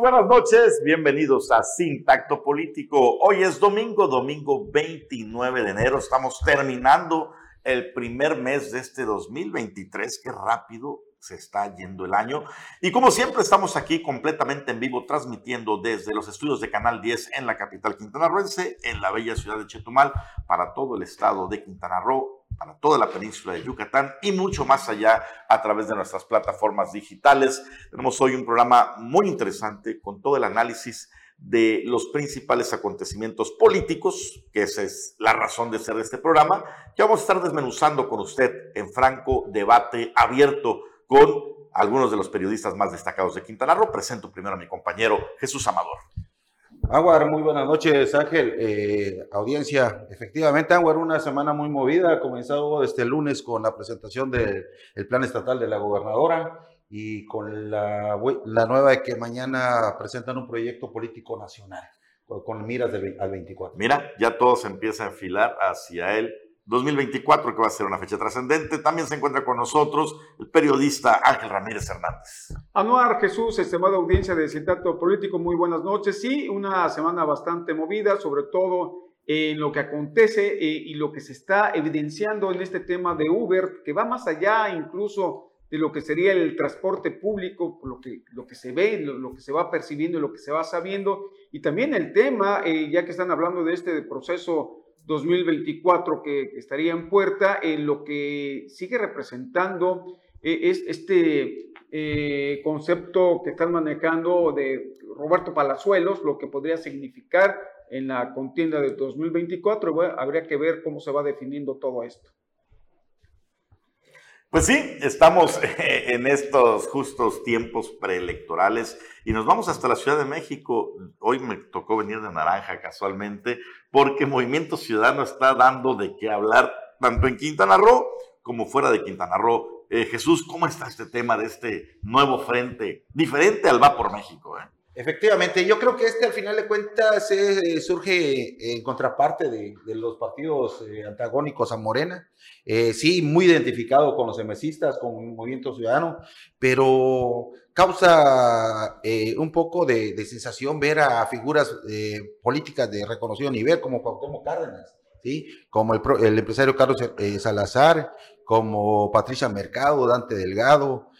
Buenas noches, bienvenidos a Sin Tacto Político. Hoy es domingo, domingo 29 de enero. Estamos terminando el primer mes de este 2023. Qué rápido se está yendo el año. Y como siempre, estamos aquí completamente en vivo, transmitiendo desde los estudios de Canal 10 en la capital quintanarroense, en la bella ciudad de Chetumal, para todo el estado de Quintana Roo, para toda la península de Yucatán y mucho más allá a través de nuestras plataformas digitales. Tenemos hoy un programa muy interesante con todo el análisis de los principales acontecimientos políticos, que esa es la razón de ser de este programa, que vamos a estar desmenuzando con usted en franco debate abierto con algunos de los periodistas más destacados de Quintana Roo. Presento primero a mi compañero Jesús Amador. Aguar, muy buenas noches, Ángel. Eh, audiencia, efectivamente, Aguar, una semana muy movida. Ha comenzado este lunes con la presentación del plan estatal de la gobernadora y con la, nueva de que mañana presentan un proyecto político nacional con, miras al 24. Mira, ya todo se empieza a enfilar hacia él 2024, que va a ser una fecha trascendente. También se encuentra con nosotros el periodista Ángel Ramírez Hernández. Anuar Jesús, estimada audiencia de Sindicato Político, muy buenas noches. Sí, una semana bastante movida, sobre todo en lo que acontece eh, y lo que se está evidenciando en este tema de Uber, que va más allá incluso de lo que sería el transporte público, lo que, lo que se ve, lo, que se va percibiendo lo que se va sabiendo, y también el tema, eh, ya que están hablando de este proceso 2024 que, estaría en puerta, en lo que sigue representando eh, es este eh, concepto que están manejando de Roberto Palazuelos, lo que podría significar en la contienda de 2024. habría que ver cómo se va definiendo todo esto. Pues sí, estamos en estos justos tiempos preelectorales y nos vamos hasta la Ciudad de México. Hoy me tocó venir de naranja casualmente porque Movimiento Ciudadano está dando de qué hablar tanto en Quintana Roo como fuera de Quintana Roo. Eh, Jesús, ¿cómo está este tema de este nuevo frente diferente al Va por México? Eh? Efectivamente, yo creo que este al final de cuentas eh, surge en contraparte de, los partidos eh, antagónicos a Morena, eh, sí, muy identificado con los emesistas, con el movimiento ciudadano, pero causa un poco de, sensación ver a figuras políticas de reconocido nivel como Cuauhtémoc Cárdenas, ¿sí? como el, el empresario Carlos Salazar, como Patricia Mercado, Dante Delgado,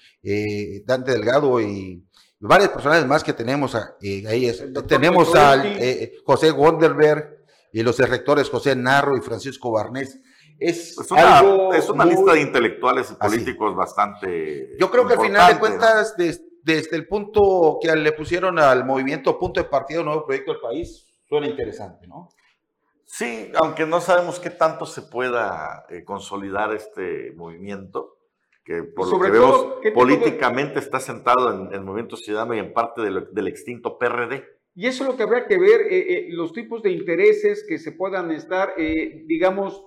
Dante Delgado y varias personas más que tenemos ahí. tenemos al eh, José Wonderberg y los rectores José Narro y Francisco Barnés. Es, una, es una lista de intelectuales y políticos bastante. Yo creo que al final de cuentas, desde, el punto que le pusieron al movimiento punto de partido Nuevo Proyecto del País, suena interesante, ¿no? Sí, aunque no sabemos qué tanto se pueda eh, consolidar este movimiento que por lo que vemos políticamente está sentado en el movimiento ciudadano y en parte del, extinto PRD. Y eso es lo que habrá que ver, eh, eh, los tipos de intereses que se puedan estar, eh, digamos,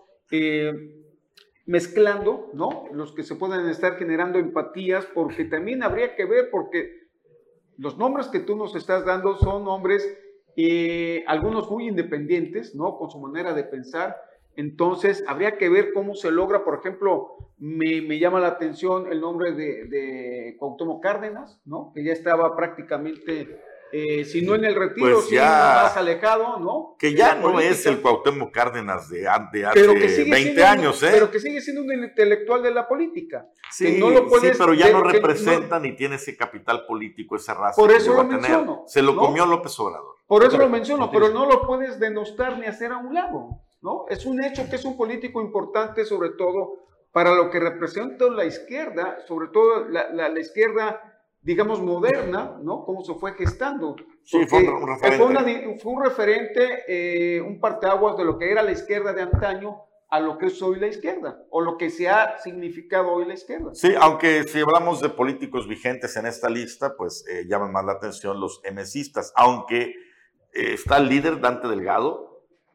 mezclando, ¿no? Los que se puedan estar generando empatías, porque también habría que ver, porque los nombres que tú nos estás dando son nombres, algunos muy independientes, ¿no? Con su manera de pensar, entonces, habría que ver cómo se logra, por ejemplo, me, llama la atención el nombre de, de Cuauhtémoc Cárdenas, ¿no? Que ya estaba prácticamente, eh, si no en el retiro, pues ya, más alejado, ¿no? Que ya no es el Cuauhtémoc Cárdenas de, de hace 20 años, ¿eh? Pero que sigue siendo un intelectual de la política. Sí, no lo puedes, sí pero ya no representa ni tiene ese capital político, esa raza. Por eso lo menciono. Se lo comió López Obrador. Por eso lo menciono, pero no lo puedes denostar ni hacer a un lado. ¿No? Es un hecho que es un político importante, sobre todo para lo que representa la izquierda, sobre todo la, izquierda, digamos, moderna, ¿no? Cómo se fue gestando. Sí, fue un referente. Fue, un referente, eh, un parteaguas de lo que era la izquierda de antaño a lo que es hoy la izquierda, o lo que se ha significado hoy la izquierda. Sí, aunque si hablamos de políticos vigentes en esta lista, pues eh, llaman más la atención los emesistas, aunque eh, está el líder Dante Delgado,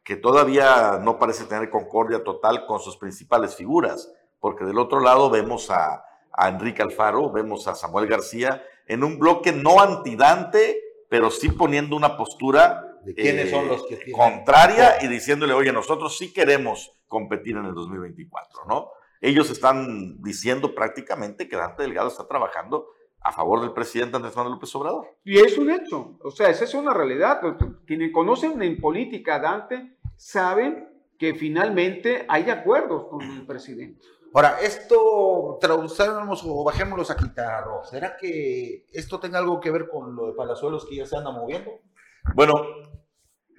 que todavía no parece tener concordia total con sus principales figuras, porque del otro lado vemos a, Enrique Alfaro, vemos a Samuel García en un bloque no antidante, pero sí poniendo una postura ¿De quiénes son los que eh, contraria y diciéndole, oye, nosotros sí queremos competir en el 2024, ¿no? Ellos están diciendo prácticamente que Dante Delgado está trabajando a favor del presidente Andrés Manuel López Obrador. Y es un hecho, o sea, esa es una realidad. Quienes conocen en política Dante saben que finalmente hay acuerdos con el presidente. Ahora, esto traduzcamos o bajémoslos a Quintana ¿Será que esto tenga algo que ver con lo de Palazuelos que ya se anda moviendo? Bueno,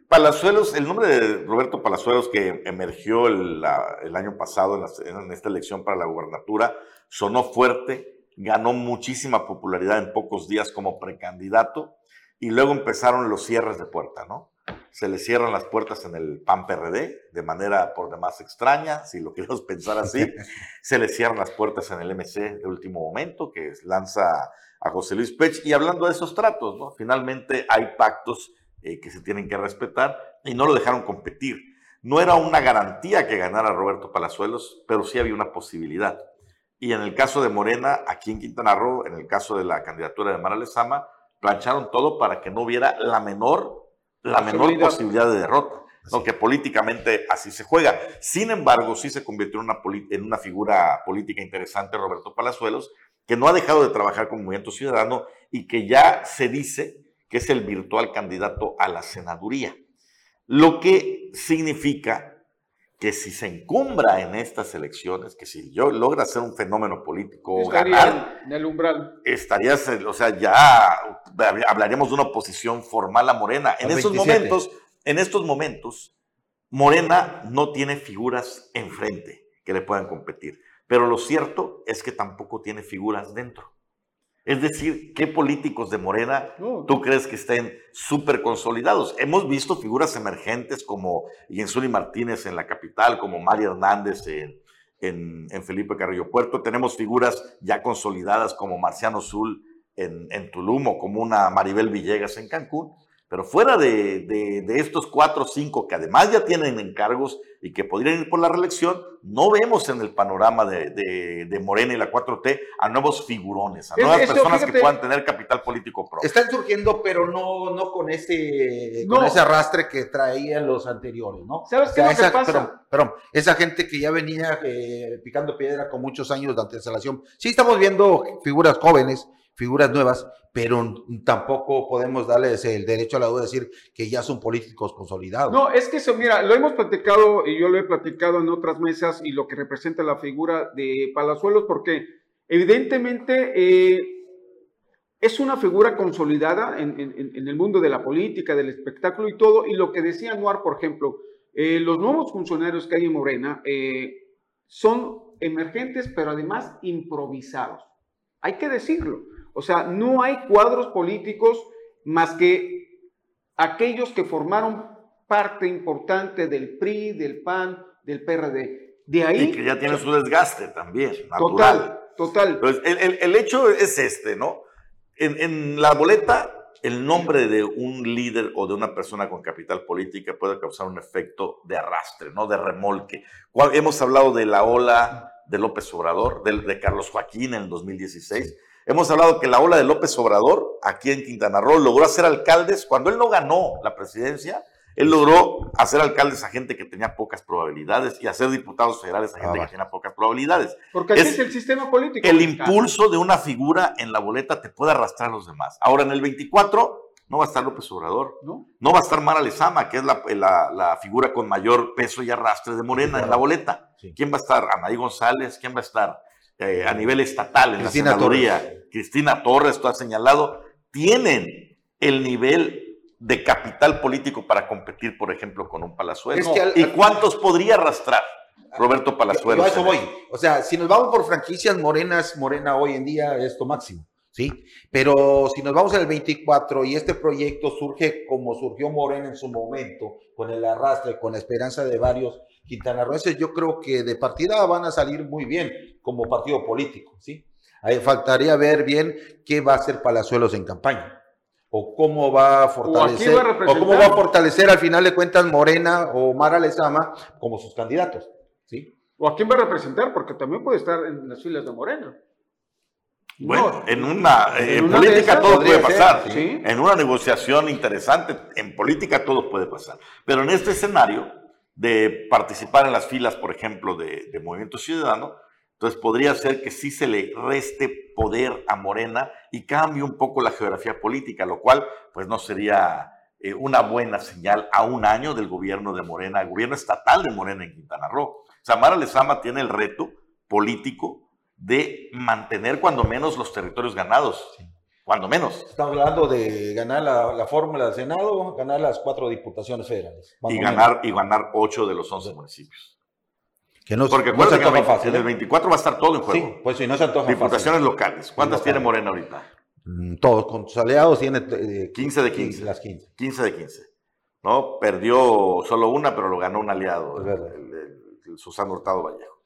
Palazuelos, el nombre de Roberto Palazuelos que emergió el, año pasado en, en, esta elección para la gubernatura, sonó fuerte, ganó muchísima popularidad en pocos días como precandidato y luego empezaron los cierres de puerta, ¿no? Se le cierran las puertas en el PAN PRD de manera por demás extraña, si lo queremos pensar así. se le cierran las puertas en el MC de último momento, que lanza a José Luis Pech. Y hablando de esos tratos. Finalmente hay pactos eh, que se tienen que respetar y no lo dejaron competir. No era una garantía que ganara Roberto Palazuelos, pero sí había una posibilidad. Y en el caso de Morena, aquí en Quintana Roo, en el caso de la candidatura de Mara Lezama, plancharon todo para que no hubiera la menor, la menor posibilidad de derrota. ¿no? Que políticamente así se juega. Sin embargo, sí se convirtió en una, en una figura política interesante Roberto Palazuelos, que no ha dejado de trabajar como movimiento ciudadano y que ya se dice que es el virtual candidato a la senaduría. Lo que significa que si se encumbra en estas elecciones, que si yo logra ser un fenómeno político, estaría ganar, en el umbral. Estarías, o sea, ya hablaríamos de una oposición formal a Morena. En estos momentos, en estos momentos, Morena no tiene figuras enfrente que le puedan competir. Pero lo cierto es que tampoco tiene figuras dentro. Es decir, ¿qué políticos de Morena tú crees que estén súper consolidados? Hemos visto figuras emergentes como Jensuni Martínez en la capital, como María Hernández en, Felipe Carrillo Puerto. Tenemos figuras ya consolidadas como Marciano Zul en, en Tulum o como una Maribel Villegas en Cancún. Pero fuera de, estos cuatro o cinco que además ya tienen encargos y que podrían ir por la reelección, no vemos en el panorama de, Morena y la 4T a nuevos figurones, a nuevas personas que puedan tener capital político propio. Están surgiendo, pero no, no con, ese, con ese arrastre que traían los anteriores, ¿no? ¿Sabes qué es lo que pasa? Perdón, esa gente que ya venía eh, picando piedra con muchos años de antecelación. Sí estamos viendo figuras jóvenes, figuras nuevas, pero tampoco podemos darles el derecho a la duda de decir que ya son políticos consolidados. No, es que mira, lo hemos platicado y yo lo he platicado en otras mesas y lo que representa la figura de Palazuelos, porque evidentemente eh, es una figura consolidada en, el mundo de la política, del espectáculo y todo, y lo que decía Noir, por ejemplo, eh, los nuevos funcionarios que hay en Morena eh, son emergentes, pero además improvisados. Hay que decirlo. O sea, no hay cuadros políticos más que aquellos que formaron parte importante del PRI, del PAN, del PRD. De ahí. Y que ya tiene su desgaste también. Total, total. Entonces, el, hecho es este, ¿no? En, en, la boleta, el nombre de un líder o de una persona con capital política puede causar un efecto de arrastre, ¿no? De remolque. Hemos hablado de la ola de López Obrador, de, de Carlos Joaquín en el 2016 Hemos hablado que la ola de López Obrador, aquí en Quintana Roo, logró hacer alcaldes, cuando él no ganó la presidencia, él logró hacer alcaldes a gente que tenía pocas probabilidades y hacer diputados federales a gente ah, que tenía pocas probabilidades. Porque así es, el sistema político. El impulso de una figura en la boleta te puede arrastrar a los demás. Ahora, en el 24 no va a estar López Obrador, no, no va a estar Mara Lezama, que es la, figura con mayor peso y arrastre de Morena en la boleta. ¿Quién va a estar? Anaí González, ¿quién va a estar? Eh, a nivel estatal en Cristina la senaduría, Cristina Torres, tú has señalado, tienen el nivel de capital político para competir, por ejemplo, con un Palazuelos. ¿Y cuántos podría arrastrar Roberto Palazuelos? a eso voy. O sea, si nos vamos por franquicias morenas, Morena hoy en día es lo máximo. ¿sí? Pero si nos vamos al 24 y este proyecto surge como surgió Morena en su momento, con el arrastre, con la esperanza de varios quintanarroenses, yo creo que de partida van a salir muy bien como partido político, ¿sí? Ahí faltaría ver bien qué va a hacer Palazuelos en campaña o cómo va a fortalecer o, cómo va a fortalecer al final de cuentas Morena o Mara Lezama como sus candidatos, ¿sí? O a quién va a representar porque también puede estar en las filas de Morena. Bueno, en una, en política todo puede pasar. En una negociación interesante, en política todo puede pasar. Pero en este escenario de participar en las filas, por ejemplo, de, Movimiento Ciudadano, Entonces podría ser que sí se le reste poder a Morena y cambie un poco la geografía política, lo cual pues no sería eh, una buena señal a un año del gobierno de Morena, el gobierno estatal de Morena en Quintana Roo. Samara Lezama tiene el reto político de mantener cuando menos los territorios ganados. Cuando menos. Estamos hablando de ganar la, fórmula del Senado, ganar las cuatro diputaciones federales. Y ganar, y ganar ocho de los once municipios. Que no, Porque no se que fácil, en el 24 ¿eh? va a estar todo en juego. Sí, pues si no se antoja Diputaciones locales. ¿Cuántas tiene Morena ahorita? Mm, todos, con sus aliados tiene... 15 eh, de 15. Las 15. 15 de 15. ¿No? Perdió solo una, pero lo ganó un aliado, el, el, Susano Hurtado Vallejo.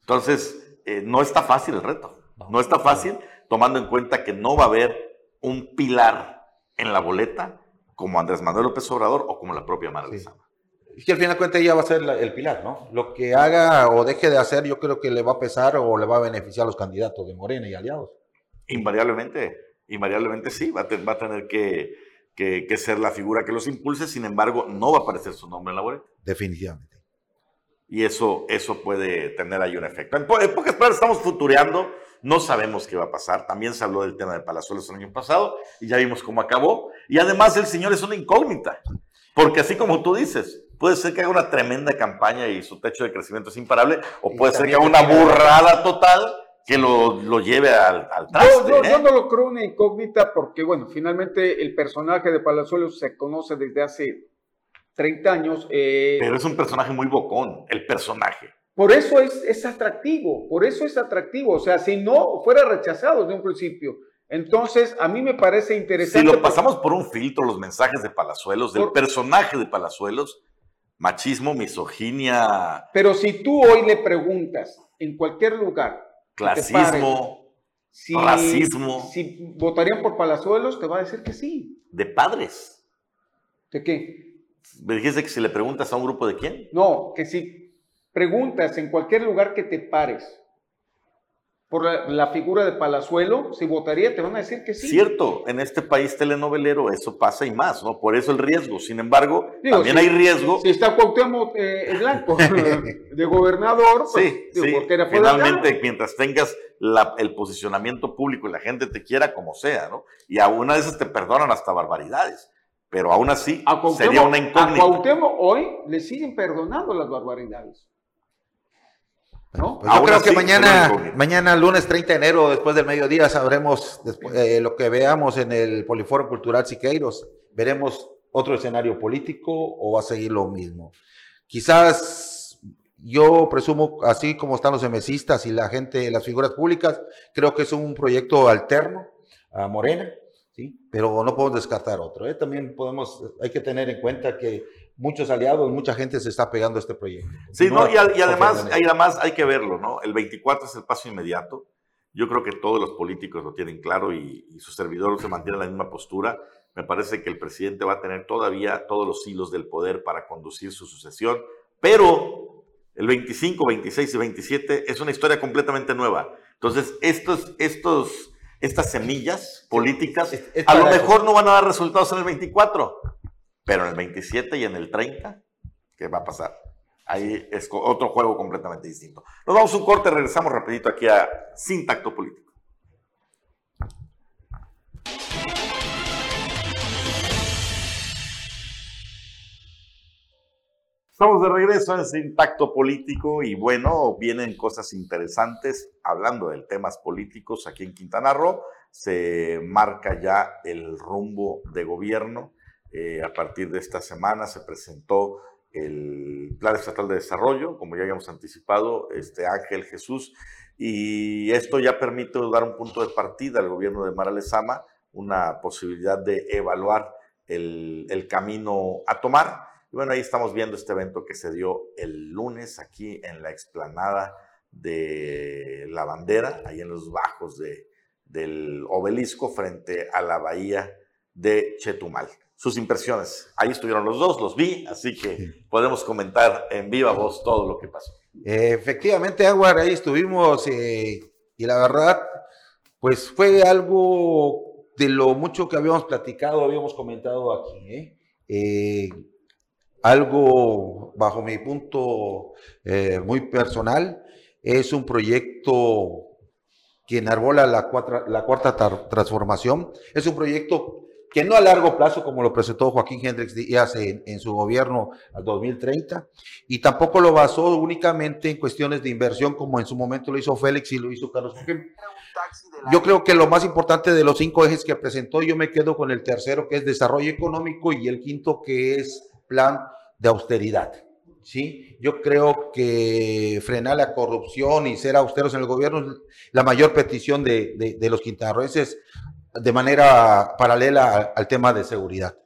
Entonces, eh, no está fácil el reto. No, está fácil, tomando en cuenta que no va a haber un pilar en la boleta como Andrés Manuel López Obrador o como la propia Mara sí. Es que al final de cuentas ella va a ser el pilar, ¿no? Lo que haga o deje de hacer, yo creo que le va a pesar o le va a beneficiar a los candidatos de Morena y aliados. Invariablemente, invariablemente sí, va a, tener que, ser la figura que los impulse, sin embargo, no va a aparecer su nombre en la boleta. Definitivamente. Y eso, eso puede tener ahí un efecto. En, pocas palabras, estamos futureando, no sabemos qué va a pasar. También se habló del tema de Palazuelos el año pasado y ya vimos cómo acabó. Y además el señor es una incógnita, porque así como tú dices, Puede ser que haga una tremenda campaña y su techo de crecimiento es imparable, o puede ser que haga una burrada total que lo, lleve al, al traste. Yo, ¿eh? no lo creo una incógnita porque, bueno, finalmente el personaje de Palazuelos se conoce desde hace 30 años. Eh, Pero es un personaje muy bocón, el personaje. Por eso es, es atractivo, por eso es atractivo. O sea, si no fuera rechazado desde un principio, entonces, a mí me parece interesante. Si lo pasamos por un filtro, los mensajes de Palazuelos, del personaje de Palazuelos, machismo, misoginia. Pero si tú hoy le preguntas en cualquier lugar, clasismo, racismo, si votarían por Palazuelos, te va a decir que sí. De padres. ¿De qué? ¿Me dijiste que si le preguntas a un grupo de quién? No, que si preguntas en cualquier lugar que te pares, por la, figura de Palazuelo, si votaría, te van a decir que sí. Cierto, en este país telenovelero eso pasa y más, ¿no? Por eso el riesgo. Sin embargo, también hay riesgo. Si está Cuauhtémoc eh, Blanco de gobernador, pues, sí, sí. finalmente, mientras tengas el posicionamiento público y la gente te quiera como sea, ¿no? Y a una veces te perdonan hasta barbaridades. Pero aún así sería una incógnita. A Cuauhtémoc hoy le siguen perdonando las barbaridades. Pues yo creo que mañana, mañana, lunes 30 de enero, después del mediodía, sabremos eh, lo que veamos en el Poliforo Cultural Siqueiros. Veremos otro escenario político o va a seguir lo mismo. Quizás yo presumo, así como están los emesistas y la gente, las figuras públicas, creo que es un proyecto alterno a Morena, ¿sí? pero no podemos descartar otro. ¿eh? También podemos, hay que tener en cuenta que muchos aliados, mucha gente se está pegando a este proyecto. Sí, no, y, además, y además hay que verlo, ¿no? El 24 es el paso inmediato. Yo creo que todos los políticos lo tienen claro y, y su servidor se mantiene en la misma postura. Me parece que el presidente va a tener todavía todos los hilos del poder para conducir su sucesión, pero el 25, 26 y 27 es una historia completamente nueva. Entonces, estos, estos, estas semillas políticas a lo mejor no van a dar resultados en el 24, pero en el 27 y en el 30, ¿qué va a pasar? Ahí es otro juego completamente distinto. Nos vamos a un corte, regresamos rapidito aquí a Sin Tacto Político. Estamos de regreso en Sin Tacto Político y bueno, vienen cosas interesantes hablando de temas políticos aquí en Quintana Roo. Se marca ya el rumbo de gobierno eh, a partir de esta semana se presentó el Plan Estatal de Desarrollo, como ya habíamos anticipado, este Ángel Jesús, y esto ya permite dar un punto de partida al gobierno de Mara Lezama, una posibilidad de evaluar el, camino a tomar. Y bueno, ahí estamos viendo este evento que se dio el lunes aquí en la explanada de la bandera, ahí en los bajos de, del obelisco frente a la bahía de Chetumal sus impresiones. Ahí estuvieron los dos, los vi, así que podemos comentar en viva voz todo lo que pasó. efectivamente, Aguar, ahí estuvimos eh, y la verdad, pues fue algo de lo mucho que habíamos platicado, habíamos comentado aquí. ¿eh? Eh, algo bajo mi punto muy personal, es un proyecto que enarbola la, la cuarta transformación. Es un proyecto que no a largo plazo, como lo presentó Joaquín Hendrix Díaz en, en, su gobierno al 2030, y tampoco lo basó únicamente en cuestiones de inversión, como en su momento lo hizo Félix y lo hizo Carlos. Yo creo que lo más importante de los cinco ejes que presentó, yo me quedo con el tercero, que es desarrollo económico, y el quinto, que es plan de austeridad. ¿sí? Yo creo que frenar la corrupción y ser austeros en el gobierno es la mayor petición de, de, de los quintanarroenses de manera paralela al tema de seguridad.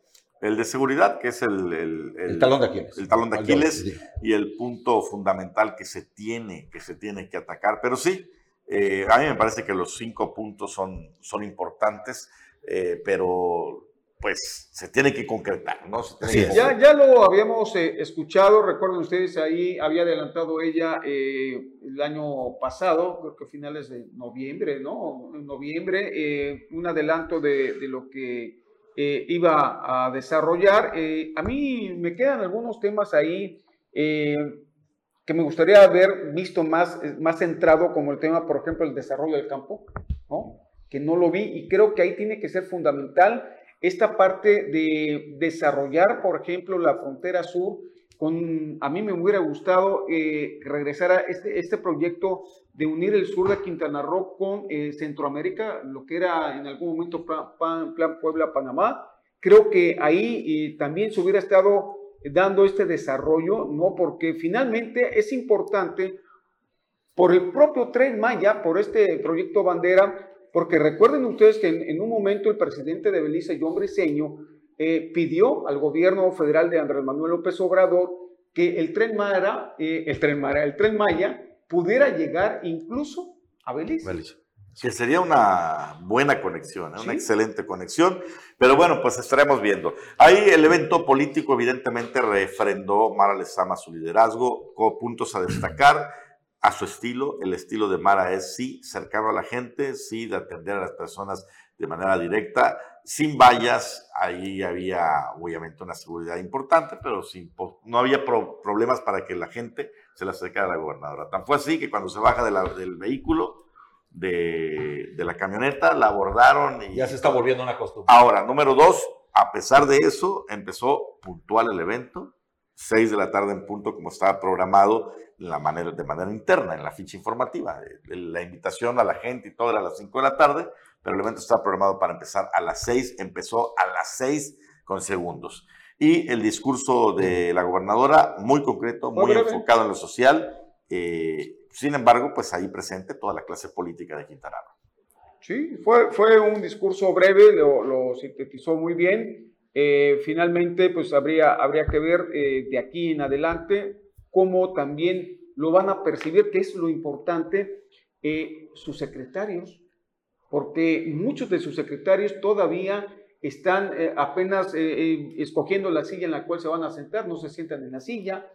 El de seguridad, que es el, el, talón de Aquiles. El talón de Aquiles y el punto fundamental que se tiene, que se tiene que atacar. Pero sí, eh, a mí me parece que los cinco puntos son, son importantes, eh, pero pues se tiene que concretar, ¿no? ya, ya lo habíamos eh, escuchado, recuerden ustedes, ahí había adelantado ella eh, el año pasado, creo que finales de noviembre, ¿no? En noviembre, eh, un adelanto de, de lo que iba a desarrollar. a mí me quedan algunos temas ahí que me gustaría haber visto más, más centrado, como el tema, por ejemplo, el desarrollo del campo, ¿no? Que no lo vi y creo que ahí tiene que ser fundamental esta parte de desarrollar, por ejemplo, la frontera sur, con, a mí me hubiera gustado eh, regresar a este, este proyecto de unir el sur de Quintana Roo con eh, Centroamérica, lo que era en algún momento plan, Puebla-Panamá. Creo que ahí eh, también se hubiera estado dando este desarrollo, ¿no? Porque finalmente es importante por el propio Tren Maya, por este proyecto bandera, porque recuerden ustedes que en, un momento el presidente de Belice, John Briceño, eh, pidió al gobierno federal de Andrés Manuel López Obrador que el tren Mara, eh, el tren Mara, el tren Maya pudiera llegar incluso a Belice. Que sería una buena conexión, ¿eh? una excelente conexión. Pero bueno, pues estaremos viendo. Ahí el evento político evidentemente refrendó Mara Lezama su liderazgo, con puntos a destacar a su estilo. El estilo de Mara es sí, cercano a la gente, sí, de atender a las personas de manera directa, sin vallas. Ahí había obviamente una seguridad importante, pero sin, no había problemas para que la gente se le acercara a la gobernadora. Tan fue así que cuando se baja del vehículo, de, de, la camioneta, la abordaron y... Ya se está volviendo una costumbre. Ahora, número dos, a pesar de eso, empezó puntual el evento, 6 de la tarde en punto, como estaba programado la manera, de manera interna, en la ficha informativa. La invitación a la gente y todo era a las 5 de la tarde, pero el evento estaba programado para empezar a las 6, empezó a las 6 con segundos. Y el discurso de la gobernadora, muy concreto, muy enfocado en lo social, eh, sin embargo, pues ahí presente toda la clase política de Quintana Roo. Sí, fue, fue un discurso breve, lo, lo sintetizó muy bien eh, finalmente, pues habría, habría que ver eh, de aquí en adelante cómo también lo van a percibir, que es lo importante, eh, sus secretarios, porque muchos de sus secretarios todavía están apenas escogiendo la silla en la cual se van a sentar, no se sientan en la silla.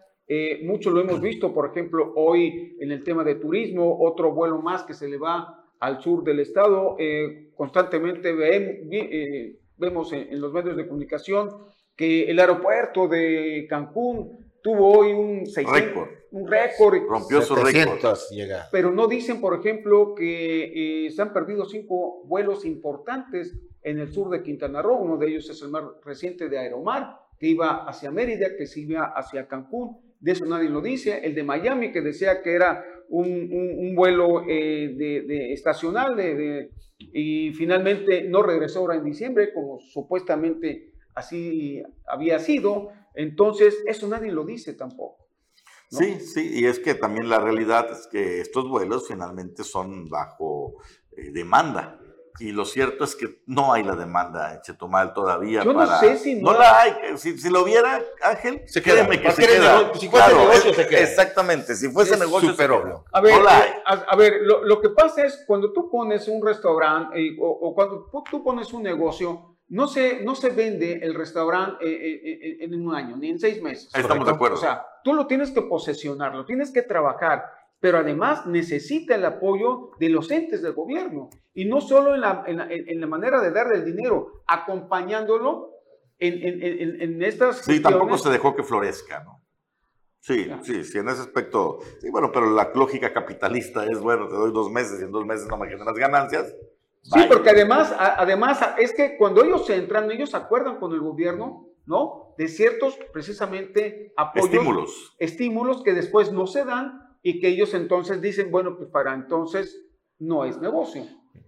mucho lo hemos visto, por ejemplo, hoy en el tema de turismo, otro vuelo más que se le va al sur del estado. constantemente vemos, vemos en, los medios de comunicación que el aeropuerto de Cancún tuvo hoy un récord. Un récord. Rompió su récord. Pero no dicen, por ejemplo, que eh, se han perdido cinco vuelos importantes en el sur de Quintana Roo. Uno de ellos es el más reciente de Aeromar, que iba hacia Mérida, que se iba hacia Cancún. De eso nadie lo dice. El de Miami, que decía que era un, vuelo eh, de, estacional y finalmente no regresó ahora en diciembre, como supuestamente así había sido. Entonces, eso nadie lo dice tampoco. Sí, sí, y es que también la realidad es que estos vuelos finalmente son bajo eh, demanda. Y lo cierto es que no hay la demanda en Chetumal todavía. Yo no sé si no. la hay. Si, si, lo viera, Ángel, se queda. que se queda. si fuese negocio, se queda. Exactamente, si fuese negocio, super obvio. A ver, eh, a, ver lo, lo, que pasa es cuando tú pones un restaurante eh, o, o, cuando tú pones un negocio, no se, no se vende el restaurante eh, en un año, ni en seis meses. Estamos de acuerdo. O sea, tú lo tienes que posesionar, lo tienes que trabajar pero además necesita el apoyo de los entes del gobierno. Y no solo en la, en la, manera de darle el dinero, acompañándolo en, en, en estas... Sí, tampoco se dejó que florezca, ¿no? Sí, sí, sí, en ese aspecto. Sí, bueno, pero la lógica capitalista es, bueno, te doy dos meses y en dos meses no me generas ganancias. Sí, porque además, además, es que cuando ellos entran, ellos acuerdan con el gobierno, ¿no? De ciertos, precisamente, apoyos. Estímulos. Estímulos que después no se dan y que ellos entonces dicen, bueno, pues para entonces no es negocio.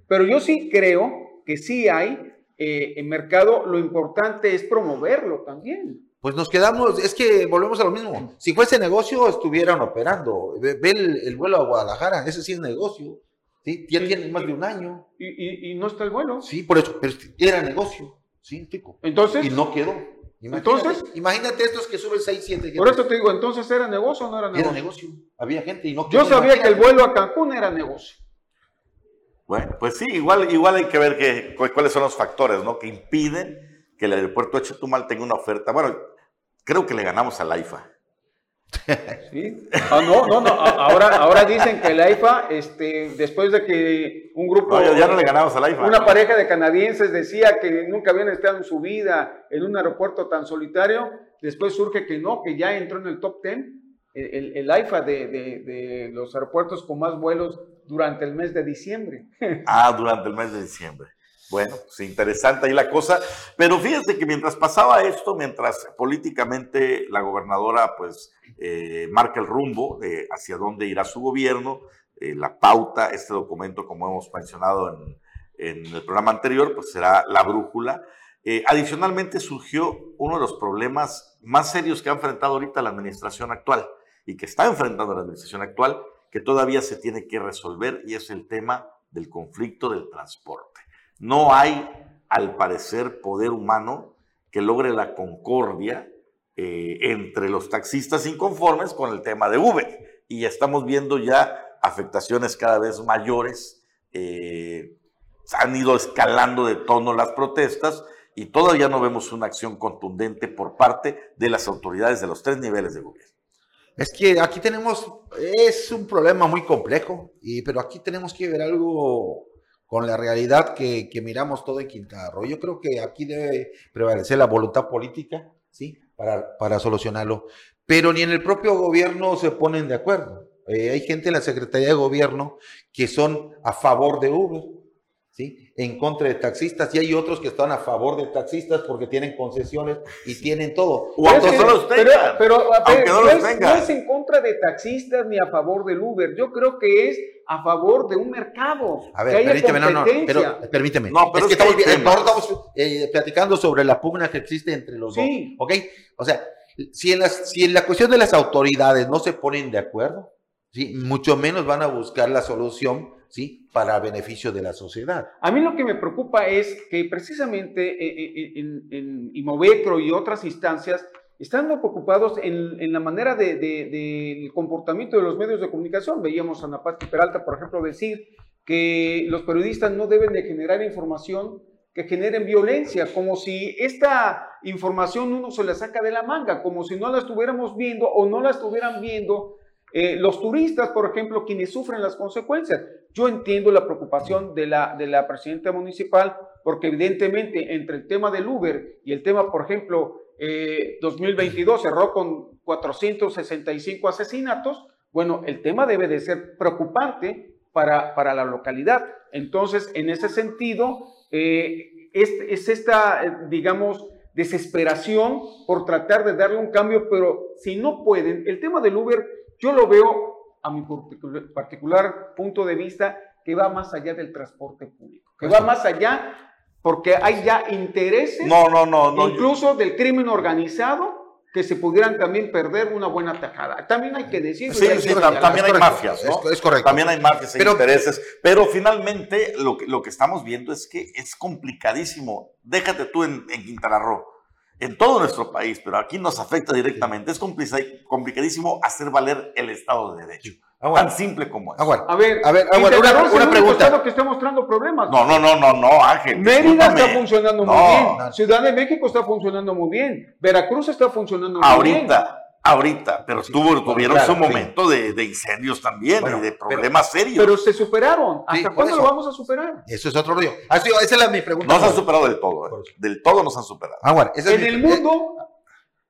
Pero yo sí creo que sí hay eh, en mercado, lo importante es promoverlo también. Pues nos quedamos, es que volvemos a lo mismo. Si fuese negocio, estuvieran operando. Ve, el, vuelo a Guadalajara, ese sí es negocio. ¿sí? Ya tiene más de un año. Y, no está el vuelo. Sí, por eso, pero era negocio. Sí, tico. Entonces. Y no quedó. Imagínate, entonces. Imagínate estos que suben 6, 7. Por eso te digo, entonces era negocio o no era negocio. Era negocio. Había gente y no. Yo sabía que el vuelo a Cancún era negocio. Bueno, pues sí, igual, igual hay que ver que, cuáles son los factores ¿no? que impiden que el aeropuerto de Chetumal tenga una oferta. Bueno, Creo que le ganamos al AIFA. Sí. Ah, no, no, no. Ahora, ahora dicen que el AIFA, este, después de que un grupo. No, ya no le ganamos al AIFA. Una pareja de canadienses decía que nunca habían estado en su vida en un aeropuerto tan solitario. Después surge que no, que ya entró en el top 10 el, el AIFA de, de, de los aeropuertos con más vuelos durante el mes de diciembre. Ah, durante el mes de diciembre. Bueno, pues interesante ahí la cosa. Pero fíjense que mientras pasaba esto, mientras políticamente la gobernadora pues eh, marca el rumbo de hacia dónde irá su gobierno, eh, la pauta, este documento, como hemos mencionado en, el programa anterior, pues será la brújula. Eh, adicionalmente surgió uno de los problemas más serios que ha enfrentado ahorita la administración actual y que está enfrentando la administración actual, que todavía se tiene que resolver y es el tema del conflicto del transporte. No hay, al parecer, poder humano que logre la concordia eh, entre los taxistas inconformes con el tema de Uber. Y estamos viendo ya afectaciones cada vez mayores. Eh, han ido escalando de tono las protestas y todavía no vemos una acción contundente por parte de las autoridades de los tres niveles de gobierno. Es que aquí tenemos, es un problema muy complejo, y, pero aquí tenemos que ver algo con la realidad que, miramos todo en Quintana Roo. Yo creo que aquí debe prevalecer la voluntad política, ¿sí? Para, para solucionarlo. Pero ni en el propio gobierno se ponen de acuerdo. Eh, hay gente en la Secretaría de Gobierno que son a favor de Uber, ¿sí? En contra de taxistas, y hay otros que están a favor de taxistas porque tienen concesiones y tienen todo. O aunque no los tengan. Pero, no, es, no es en contra de taxistas ni a favor del Uber. Yo creo que es a favor de un mercado. A ver, permíteme, no, no, pero permíteme. No, pero es, que, estamos, estamos eh, platicando sobre la pugna que existe entre los dos. ¿Ok? O sea, si en, las, si en la cuestión de las autoridades no se ponen de acuerdo, ¿sí? mucho menos van a buscar la solución ¿sí? para beneficio de la sociedad. A mí lo que me preocupa es que precisamente eh, eh, en, en Imovecro y otras instancias están preocupados en, la manera del de, comportamiento de los medios de comunicación. Veíamos a Napati Peralta, por ejemplo, decir que los periodistas no deben de generar información que generen violencia, como si esta información uno se la saca de la manga, como si no la estuviéramos viendo o no la estuvieran viendo eh, los turistas, por ejemplo, quienes sufren las consecuencias. Yo entiendo la preocupación de la, de la presidenta municipal, porque evidentemente entre el tema del Uber y el tema, por ejemplo, 2022 eh, cerró con 465 asesinatos, bueno, el tema debe de ser preocupante para, para la localidad. Entonces, en ese sentido, eh, es, esta, digamos, desesperación por tratar de darle un cambio, pero si no pueden, el tema del Uber, yo lo veo a mi particular punto de vista, que va más allá del transporte público, que va más allá porque hay ya intereses, no, no, no, incluso del crimen organizado, que se pudieran también perder una buena tajada. También hay que decir. Sí, sí, también hay mafias, ¿no? Es, correcto. También hay mafias e intereses. Pero finalmente lo que, lo que estamos viendo es que es complicadísimo. Déjate tú en, en Quintana Roo en todo nuestro país, pero aquí nos afecta directamente. Es complicadísimo hacer valer el Estado de Derecho. Ah, Tan simple como es. Ah, a ver, a ver, una, una pregunta. que está mostrando problemas. No, no, no, no, no, Ángel. Mérida está funcionando muy bien. Ciudad de México está funcionando muy bien. Veracruz está funcionando muy bien. Ahorita, ahorita, pero tuvo, tuvieron su momento de, de, incendios también y de problemas serios. Pero se superaron. ¿Hasta cuándo lo vamos a superar? Eso es otro rollo. esa es mi pregunta. No se han superado del todo. ¿eh? Del todo nos han superado. en el mundo,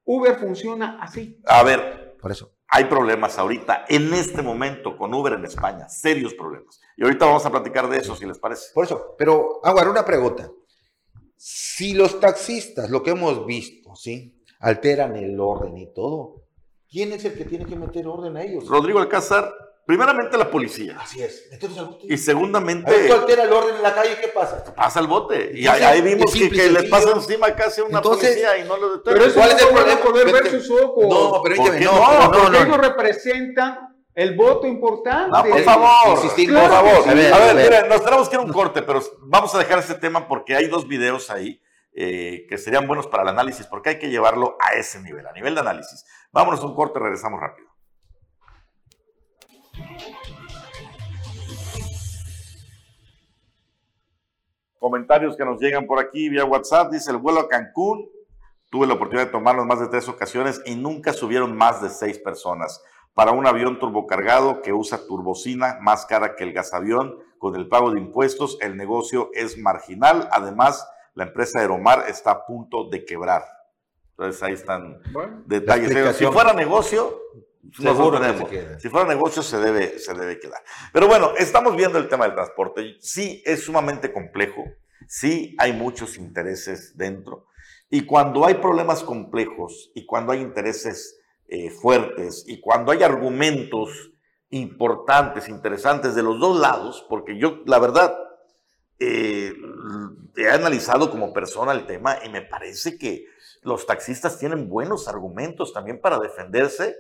Uber funciona así. A ver. Por eso. hay problemas ahorita, en este momento, con Uber en España, serios problemas. Y ahorita vamos a platicar de eso, si les parece. Por eso, pero ahora una pregunta. Si los taxistas, lo que hemos visto, ¿sí? Alteran el orden y todo, ¿quién es el que tiene que meter orden a ellos? Rodrigo Alcázar, primeramente la policía. Así es. Y segundamente. A ver, altera el orden en la calle, ¿qué pasa? Pasa el bote. Y ahí, ahí vimos que, que les pasa encima casi a una Entonces, policía y no lo Pero detienen. eso ¿Cuál no es el problema? poder ver Vete. sus ojos. No, pero ¿Por oígame, qué no, no? no, porque no, ellos representan el voto importante. No, por favor, insistir, por claro favor. sí. A ver, A ver, a ver. mira, nos tenemos que ir a un corte, pero vamos a dejar este tema porque hay dos videos ahí eh, que serían buenos para el análisis, porque hay que llevarlo a ese nivel, a nivel de análisis. Vámonos a un corte, regresamos rápido. Comentarios que nos llegan por aquí vía WhatsApp. Dice el vuelo a Cancún. Tuve la oportunidad de tomarlo en más de tres ocasiones y nunca subieron más de seis personas. Para un avión turbocargado que usa turbocina más cara que el gasavión, con el pago de impuestos, el negocio es marginal. Además, la empresa Aeromar está a punto de quebrar. Entonces ahí están Bueno, detalles. Si fuera negocio, Seguro que sostenemos. se. Si fuera negocio, se debe, se debe quedar. Pero bueno, estamos viendo el tema del transporte. Sí, es sumamente complejo. Sí, hay muchos intereses dentro. Y cuando hay problemas complejos y cuando hay intereses eh, fuertes y cuando hay argumentos importantes, interesantes de los dos lados, porque yo, la verdad, eh, he analizado como persona el tema y me parece que los taxistas tienen buenos argumentos también para defenderse,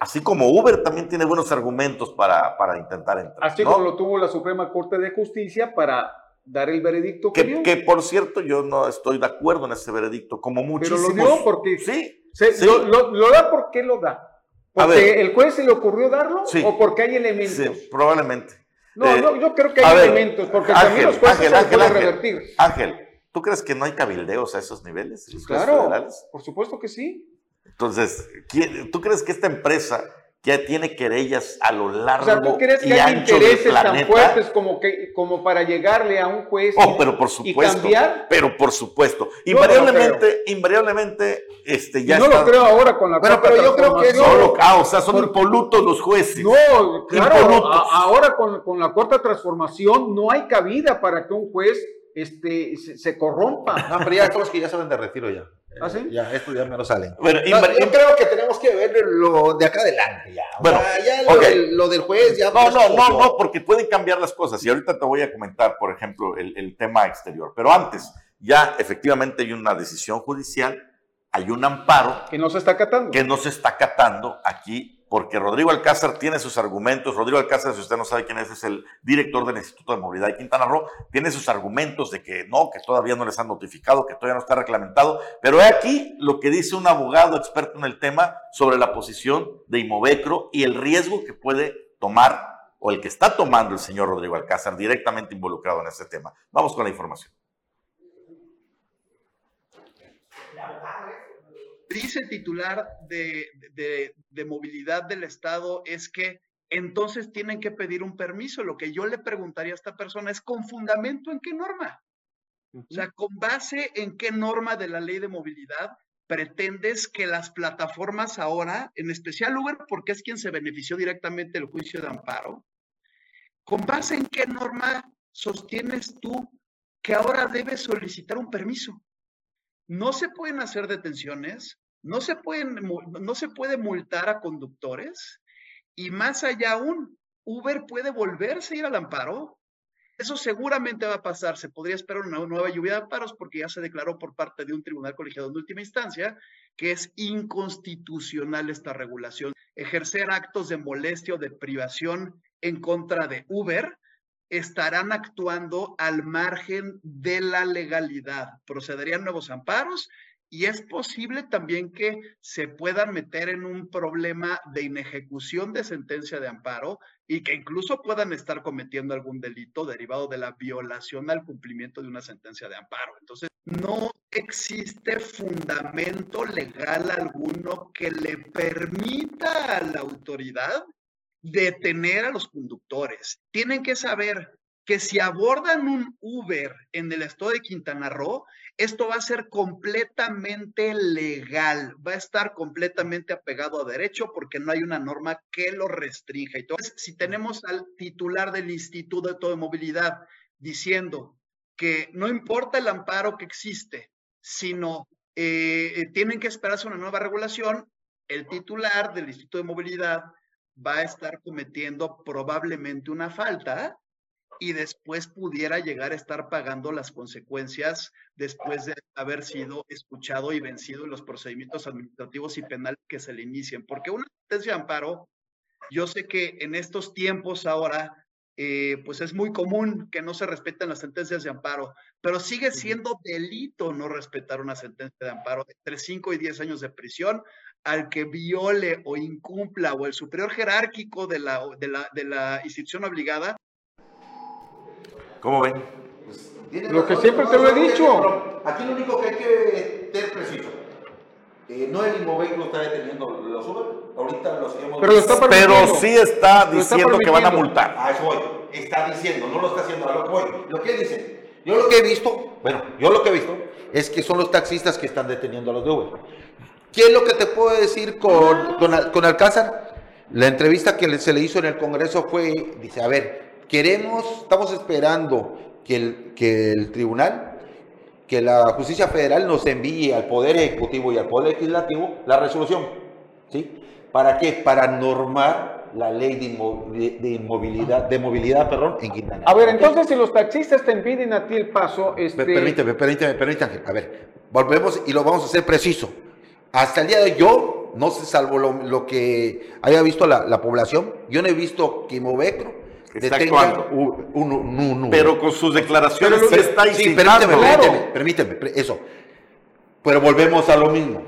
así como Uber también tiene buenos argumentos para, para intentar entrar. así ¿no? como lo tuvo la Suprema Corte de Justicia para dar el veredicto que, que, dio. que, por cierto yo no estoy de acuerdo en ese veredicto, como Pero muchísimos. lo dio porque Sí, se- sí. lo, lo- lo da porque lo da. A Porque ver. el juez se le ocurrió darlo Sí. o porque hay elementos. sí, probablemente. No, Eh, no, yo creo que hay elementos, porque Ángel, también los jueces Ángel, se Ángel, pueden Ángel. revertir. Ángel, ¿tú crees que no hay cabildeos a esos niveles? Claro, federales? por supuesto que sí. Entonces, ¿quién- ¿tú crees que esta empresa que tiene querellas a lo largo O sea, ¿tú crees y que hay ancho del intereses tan fuertes como, que, como para llegarle a un juez Oh, y- pero por y supuesto. cambiar? Pero por supuesto. No Invariablemente, invariablemente, este, Y ya no está. lo creo ahora con la Bueno, pero yo creo que transformación. Solo, ah, o sea, son Por- impolutos los jueces. No, claro, a- ahora con, con la cuarta transformación no hay cabida para que un juez este, se, se corrompa. No, pero ya todos que ya salen de retiro ya. ¿Ah, sí? Ya, esto ya me lo salen. Bueno, No, yo creo que tenemos que ver lo de acá adelante ya. O Bueno, sea, ya lo, ok. del, lo del juez ya. No, pues, no, no, no, porque pueden cambiar las cosas. Y ahorita te voy a comentar, por ejemplo, el, el tema exterior. Pero antes, ya efectivamente hay una decisión judicial, hay un amparo Que no se está acatando. que no se está acatando aquí, porque Rodrigo Alcázar tiene sus argumentos. Rodrigo Alcázar, si usted no sabe quién es, es el director del Instituto de Movilidad de Quintana Roo, tiene sus argumentos de que no, que todavía no les han notificado, que todavía no está reglamentado. Pero he aquí lo que dice un abogado experto en el tema sobre la posición de Imovecro y el riesgo que puede tomar o el que está tomando el señor Rodrigo Alcázar directamente involucrado en este tema. Vamos con la información. Dice el titular de, de- de movilidad del Estado es que entonces tienen que pedir un permiso. Lo que yo le preguntaría a esta persona es, ¿con fundamento en qué norma? O sea, ¿con base en qué norma de la ley de movilidad pretendes que las plataformas ahora, en especial Uber, porque es quien se benefició directamente del juicio de amparo, ¿con base en qué norma sostienes tú que ahora debes solicitar un permiso? No se pueden hacer detenciones, no se, pueden, no se puede multar a conductores y más allá aún, Uber puede volverse a ir al amparo. Eso seguramente va a pasar. Se podría esperar una nueva lluvia de amparos porque ya se declaró por parte de un tribunal colegiado en última instancia que es inconstitucional esta regulación. Ejercer actos de molestia o de privación en contra de Uber estarán actuando al margen de la legalidad. Procederían nuevos amparos y es posible también que se puedan meter en un problema de inejecución de sentencia de amparo y que incluso puedan estar cometiendo algún delito derivado de la violación al cumplimiento de una sentencia de amparo. Entonces, no existe fundamento legal alguno que le permita a la autoridad detener a los conductores. Tienen que saber que si abordan un Uber en el estado de Quintana Roo, esto va a ser completamente legal, va a estar completamente apegado a derecho porque no hay una norma que lo restrinja. Entonces, si tenemos al titular del Instituto de Movilidad diciendo que no importa el amparo que existe, sino eh, tienen que esperarse una nueva regulación, el titular del Instituto de Movilidad va a estar cometiendo probablemente una falta y después pudiera llegar a estar pagando las consecuencias después de haber sido escuchado y vencido en los procedimientos administrativos y penales que se le inicien. Porque una sentencia de amparo, yo sé que en estos tiempos ahora, eh, pues es muy común que no se respeten las sentencias de amparo, pero sigue siendo delito no respetar una sentencia de amparo de entre 5 y 10 años de prisión al que viole o incumpla o el superior jerárquico de la, de la, de la institución obligada. ¿Cómo ven? Pues, lo que siempre te lo he dicho. aquí lo único que hay que tener preciso. Eh, no el Inmoveclo está deteniendo los Uber, ahorita los hemos pero, está pero sí está diciendo que van a multar. A eso voy, está diciendo, no lo está haciendo, a lo que voy. Lo que dice, yo lo que he visto, bueno, yo lo que he visto es que son los taxistas que están deteniendo a los de Uber. ¿Qué es lo que te puedo decir con, con, Alcázar? La entrevista que se le hizo en el Congreso fue, dice, a ver, queremos, estamos esperando que el, que el tribunal, que la justicia federal nos envíe al Poder Ejecutivo y al Poder Legislativo la resolución. ¿Sí? ¿Para qué? Para normar la ley de, inmovilidad, de movilidad perdón, en Quintana. A ver, entonces si los taxistas te impiden a ti el paso... Este... Permíteme, permíteme, permíteme, a ver, volvemos y lo vamos a hacer preciso. Hasta el día de hoy, yo, no sé, salvo lo, que haya visto la, población, yo no he visto que Movecro está actuando. Un, pero con sus declaraciones se está Sí, permíteme, permíteme, permíteme, eso. Pero volvemos a lo mismo.